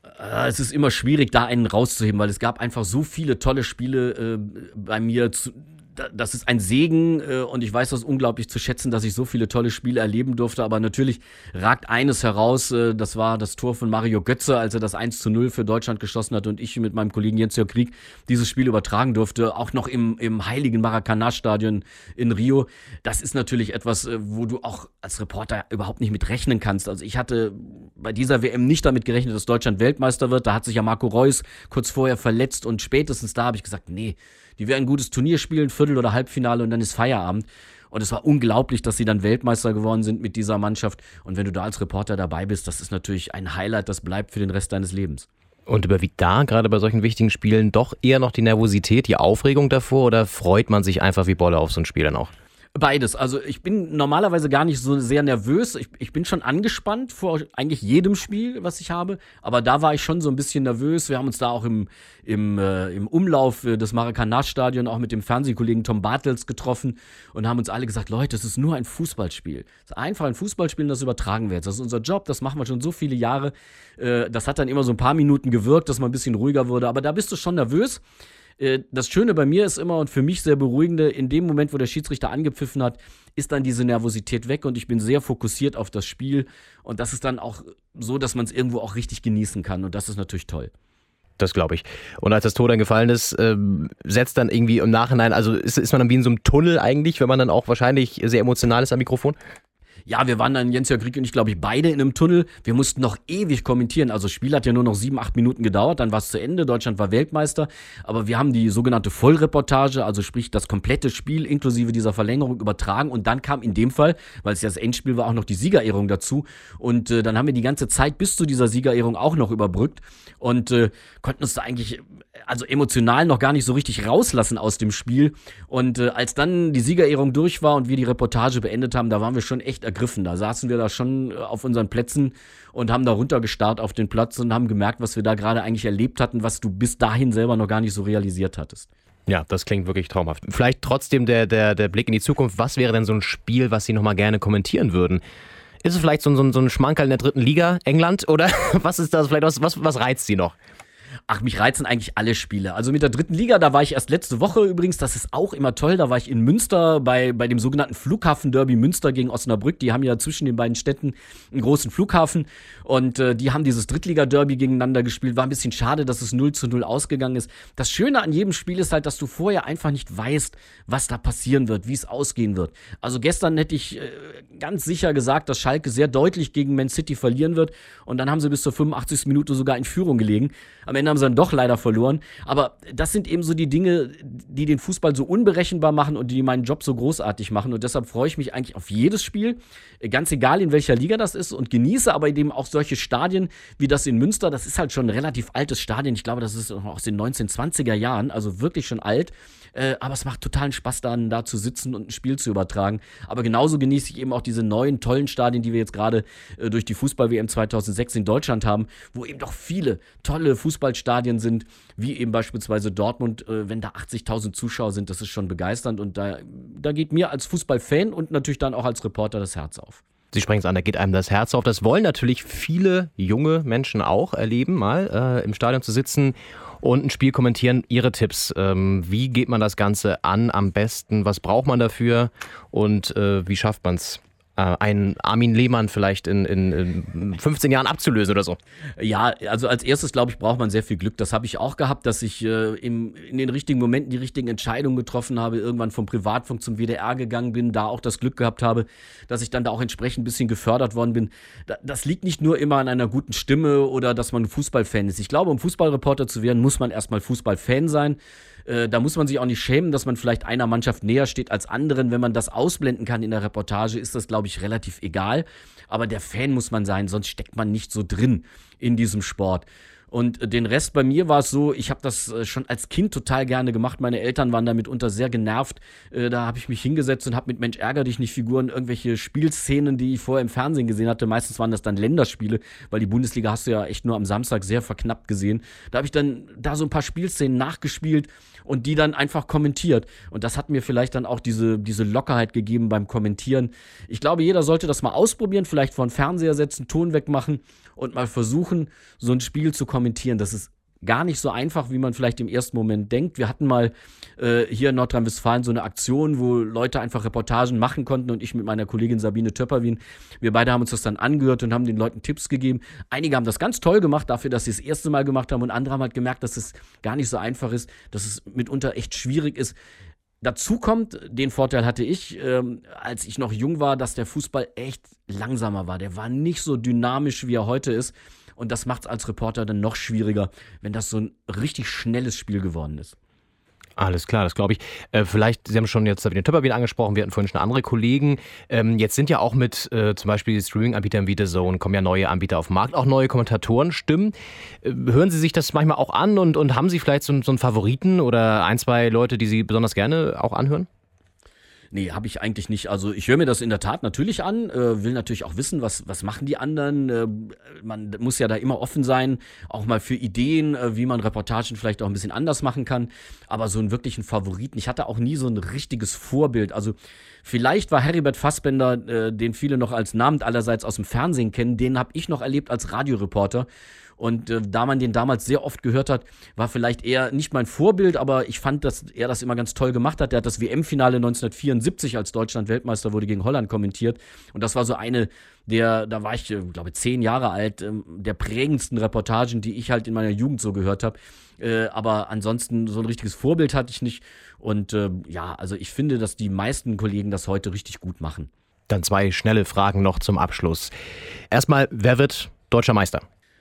Es ist immer schwierig, da einen rauszuheben, weil es gab einfach so viele tolle Spiele bei mir, das ist ein Segen äh, und ich weiß das unglaublich zu schätzen, dass ich so viele tolle Spiele erleben durfte. Aber natürlich ragt eines heraus, äh, das war das Tor von Mario Götze, als er das 1 zu 0 für Deutschland geschossen hat und ich mit meinem Kollegen Jens-Jörg Krieg dieses Spiel übertragen durfte, auch noch im, im heiligen Maracanã-Stadion in Rio. Das ist natürlich etwas, äh, wo du auch als Reporter überhaupt nicht mit rechnen kannst. Also ich hatte bei dieser WM nicht damit gerechnet, dass Deutschland Weltmeister wird. Da hat sich ja Marco Reus kurz vorher verletzt und spätestens da habe ich gesagt, nee, die werden ein gutes Turnier spielen, Viertel- oder Halbfinale und dann ist Feierabend. Und es war unglaublich, dass sie dann Weltmeister geworden sind mit dieser Mannschaft. Und wenn du da als Reporter dabei bist, das ist natürlich ein Highlight, das bleibt für den Rest deines Lebens. Und überwiegt da gerade bei solchen wichtigen Spielen doch eher noch die Nervosität, die Aufregung davor oder freut man sich einfach wie Bolle auf so ein Spiel dann auch? Beides. Also ich bin normalerweise gar nicht so sehr nervös. Ich, ich bin schon angespannt vor eigentlich jedem Spiel, was ich habe. Aber da war ich schon so ein bisschen nervös. Wir haben uns da auch im, im, äh, im Umlauf des Maracanã-Stadion auch mit dem Fernsehkollegen Tom Bartels getroffen und haben uns alle gesagt, Leute, es ist nur ein Fußballspiel. Es ist einfach ein Fußballspiel und das übertragen wir jetzt. Das ist unser Job, das machen wir schon so viele Jahre. Äh, das hat dann immer so ein paar Minuten gewirkt, dass man ein bisschen ruhiger wurde. Aber da bist du schon nervös. Äh, das Schöne bei mir ist immer und für mich sehr beruhigende, in dem Moment, wo der Schiedsrichter angepfiffen hat, ist dann diese Nervosität weg und ich bin sehr fokussiert auf das Spiel. Und das ist dann auch so, dass man es irgendwo auch richtig genießen kann. Und das ist natürlich toll. Das glaube ich. Und als das Tor dann gefallen ist, ähm, setzt dann irgendwie im Nachhinein, also ist, ist man dann wie in so einem Tunnel eigentlich, wenn man dann auch wahrscheinlich sehr emotional ist am Mikrofon? Ja, wir waren dann, Jens Jörg Rieke und ich, glaube ich, beide in einem Tunnel. Wir mussten noch ewig kommentieren. Also das Spiel hat ja nur noch sieben, acht Minuten gedauert, dann war es zu Ende. Deutschland war Weltmeister. Aber wir haben die sogenannte Vollreportage, also sprich das komplette Spiel inklusive dieser Verlängerung übertragen. Und dann kam in dem Fall, weil es ja das Endspiel war, auch noch die Siegerehrung dazu. Und äh, dann haben wir die ganze Zeit bis zu dieser Siegerehrung auch noch überbrückt und äh, konnten uns da eigentlich also emotional noch gar nicht so richtig rauslassen aus dem Spiel. Und äh, als dann die Siegerehrung durch war und wir die Reportage beendet haben, da waren wir schon echt ergriffen. Da saßen wir da schon äh, auf unseren Plätzen und haben da runtergestarrt auf den Platz und haben gemerkt, was wir da gerade eigentlich erlebt hatten, was du bis dahin selber noch gar nicht so realisiert hattest. Ja, das klingt wirklich traumhaft. Vielleicht trotzdem der, der, der Blick in die Zukunft. Was wäre denn so ein Spiel, was Sie nochmal gerne kommentieren würden? Ist es vielleicht so, so, so ein Schmankerl in der dritten Liga, England? Oder was ist das? Vielleicht was, was, was reizt Sie noch? Ach, mich reizen eigentlich alle Spiele. Also mit der dritten Liga, da war ich erst letzte Woche übrigens, das ist auch immer toll, da war ich in Münster bei, bei dem sogenannten Flughafen-Derby Münster gegen Osnabrück. Die haben ja zwischen den beiden Städten einen großen Flughafen und äh, die haben dieses Drittliga-Derby gegeneinander gespielt. War ein bisschen schade, dass es 0 zu 0 ausgegangen ist. Das Schöne an jedem Spiel ist halt, dass du vorher einfach nicht weißt, was da passieren wird, wie es ausgehen wird. Also gestern hätte ich äh, ganz sicher gesagt, dass Schalke sehr deutlich gegen Man City verlieren wird und dann haben sie bis zur 85. Minute sogar in Führung gelegen. Am Ende haben haben sie dann doch leider verloren. Aber das sind eben so die Dinge, die den Fußball so unberechenbar machen und die meinen Job so großartig machen. Und deshalb freue ich mich eigentlich auf jedes Spiel, ganz egal in welcher Liga das ist und genieße aber eben auch solche Stadien wie das in Münster. Das ist halt schon ein relativ altes Stadion. Ich glaube, das ist aus den 1920er Jahren, also wirklich schon alt. Äh, aber es macht totalen Spaß, dann da zu sitzen und ein Spiel zu übertragen. Aber genauso genieße ich eben auch diese neuen tollen Stadien, die wir jetzt gerade äh, durch die Fußball-WM 2006 in Deutschland haben, wo eben doch viele tolle Fußballstadien sind, wie eben beispielsweise Dortmund. Äh, wenn da 80.000 Zuschauer sind, das ist schon begeisternd und da, da geht mir als Fußballfan und natürlich dann auch als Reporter das Herz auf. Sie sprechen es an, da geht einem das Herz auf. Das wollen natürlich viele junge Menschen auch erleben, mal äh, im Stadion zu sitzen und ein Spiel kommentieren. Ihre Tipps, ähm, wie geht man das Ganze an am besten? Was braucht man dafür und äh, wie schafft man es? Äh, einen Armin Lehmann vielleicht in, in, in 15 Jahren abzulösen oder so? Ja, also als erstes, glaube ich, braucht man sehr viel Glück. Das habe ich auch gehabt, dass ich äh, im, in den richtigen Momenten die richtigen Entscheidungen getroffen habe, irgendwann vom Privatfunk zum WDR gegangen bin, da auch das Glück gehabt habe, dass ich dann da auch entsprechend ein bisschen gefördert worden bin. das liegt nicht nur immer an einer guten Stimme oder dass man Fußballfan ist. Ich glaube, um Fußballreporter zu werden, muss man erstmal Fußballfan sein. Äh, da muss man sich auch nicht schämen, dass man vielleicht einer Mannschaft näher steht als anderen. Wenn man das ausblenden kann in der Reportage, ist das, glaube ich, relativ egal. Aber der Fan muss man sein, sonst steckt man nicht so drin in diesem Sport. Und den Rest bei mir war es so, ich habe das äh, schon als Kind total gerne gemacht. Meine Eltern waren damit unter sehr genervt. Äh, da habe ich mich hingesetzt und habe mit Mensch ärger dich nicht Figuren irgendwelche Spielszenen, die ich vorher im Fernsehen gesehen hatte. Meistens waren das dann Länderspiele, weil die Bundesliga hast du ja echt nur am Samstag sehr verknappt gesehen. Da habe ich dann da so ein paar Spielszenen nachgespielt und die dann einfach kommentiert. Und das hat mir vielleicht dann auch diese, diese Lockerheit gegeben beim Kommentieren. Ich glaube, jeder sollte das mal ausprobieren, vielleicht vor den Fernseher setzen, Ton wegmachen und mal versuchen, so ein Spiel zu kommentieren. Das ist gar nicht so einfach, wie man vielleicht im ersten Moment denkt. Wir hatten mal äh, hier in Nordrhein-Westfalen so eine Aktion, wo Leute einfach Reportagen machen konnten und ich mit meiner Kollegin Sabine Töpperwin, wir beide haben uns das dann angehört und haben den Leuten Tipps gegeben. Einige haben das ganz toll gemacht, dafür, dass sie es das erste Mal gemacht haben und andere haben halt gemerkt, dass es gar nicht so einfach ist, dass es mitunter echt schwierig ist. Dazu kommt, den Vorteil hatte ich, ähm, als ich noch jung war, dass der Fußball echt langsamer war. Der war nicht so dynamisch, wie er heute ist. Und das macht es als Reporter dann noch schwieriger, wenn das so ein richtig schnelles Spiel geworden ist. Alles klar, das glaube ich. Äh, vielleicht, Sie haben schon jetzt den Töpper angesprochen, wir hatten vorhin schon andere Kollegen. Ähm, jetzt sind ja auch mit äh, zum Beispiel Streaming-Anbietern wie The Zone, kommen ja neue Anbieter auf den Markt, auch neue Kommentatoren-Stimmen. Äh, hören Sie sich das manchmal auch an und, und haben Sie vielleicht so, so einen Favoriten oder ein, zwei Leute, die Sie besonders gerne auch anhören? Nee, habe ich eigentlich nicht. Also ich höre mir das in der Tat natürlich an, äh, will natürlich auch wissen, was, was machen die anderen. Äh, man muss ja da immer offen sein, auch mal für Ideen, äh, wie man Reportagen vielleicht auch ein bisschen anders machen kann. Aber so einen wirklichen Favoriten, ich hatte auch nie so ein richtiges Vorbild. Also vielleicht war Heribert Fassbender, äh, den viele noch als Namen allerseits aus dem Fernsehen kennen, den habe ich noch erlebt als Radioreporter. Und äh, da man den damals sehr oft gehört hat, war vielleicht eher nicht mein Vorbild, aber ich fand, dass er das immer ganz toll gemacht hat. Der hat das WM-Finale 1974, als Deutschland Weltmeister wurde, gegen Holland kommentiert. Und das war so eine der, da war ich, äh, glaube zehn Jahre alt, äh, der prägendsten Reportagen, die ich halt in meiner Jugend so gehört habe. Äh, aber ansonsten so ein richtiges Vorbild hatte ich nicht. Und äh, ja, also ich finde, dass die meisten Kollegen das heute richtig gut machen. Dann zwei schnelle Fragen noch zum Abschluss. Erstmal, wer wird deutscher Meister?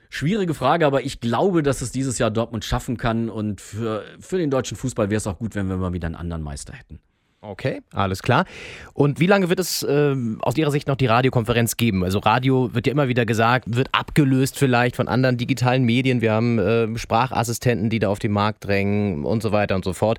Schwierige Frage, aber ich glaube, dass es dieses Jahr Dortmund schaffen kann. Und für, für den deutschen Fußball wäre es auch gut, wenn wir mal wieder einen anderen Meister hätten. Okay, alles klar. Und wie lange wird es äh, aus Ihrer Sicht noch die Radiokonferenz geben? Also Radio wird ja immer wieder gesagt, wird abgelöst vielleicht von anderen digitalen Medien. Wir haben äh, Sprachassistenten, die da auf den Markt drängen und so weiter und so fort.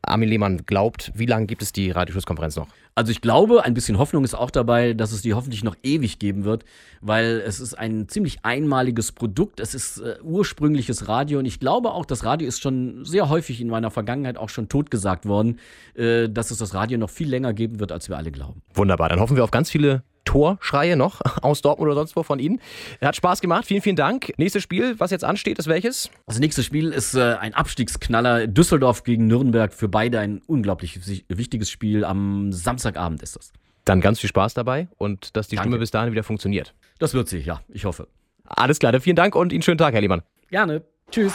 Armin Lehmann glaubt, wie lange gibt es die Radioschlusskonferenz noch? Also ich glaube, ein bisschen Hoffnung ist auch dabei, dass es die hoffentlich noch ewig geben wird, weil es ist ein ziemlich einmaliges Produkt. Es ist äh, ursprüngliches Radio und ich glaube auch, das Radio ist schon sehr häufig in meiner Vergangenheit auch schon totgesagt worden, äh, dass es das Radio noch viel länger geben wird, als wir alle glauben. Wunderbar, dann hoffen wir auf ganz viele Torschreie noch aus Dortmund oder sonst wo von Ihnen. Hat Spaß gemacht. Vielen, vielen Dank. Nächstes Spiel, was jetzt ansteht, ist welches? Das nächste Spiel ist äh, ein Abstiegsknaller. Düsseldorf gegen Nürnberg. Für beide ein unglaublich wichtiges Spiel. Am Samstagabend ist das. Dann ganz viel Spaß dabei und dass die Danke. Stimme bis dahin wieder funktioniert. Das wird sie, ja. Ich hoffe. Alles klar. Vielen Dank und Ihnen schönen Tag, Herr Lehmann. Gerne. Tschüss.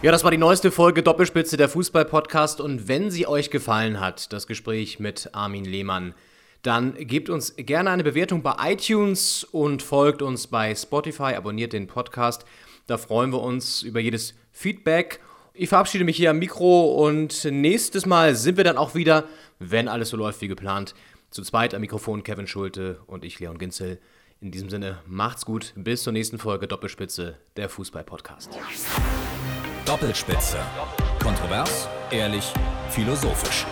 Ja, das war die neueste Folge Doppelspitze der Fußball-Podcast. Und wenn sie euch gefallen hat, das Gespräch mit Armin Lehmann, dann gebt uns gerne eine Bewertung bei iTunes und folgt uns bei Spotify, abonniert den Podcast. Da freuen wir uns über jedes Feedback. Ich verabschiede mich hier am Mikro und nächstes Mal sind wir dann auch wieder, wenn alles so läuft wie geplant, zu zweit am Mikrofon Kevin Schulte und ich, Leon Ginzel. In diesem Sinne, macht's gut. Bis zur nächsten Folge Doppelspitze, der Fußball-Podcast. Doppelspitze. Kontrovers, ehrlich, philosophisch.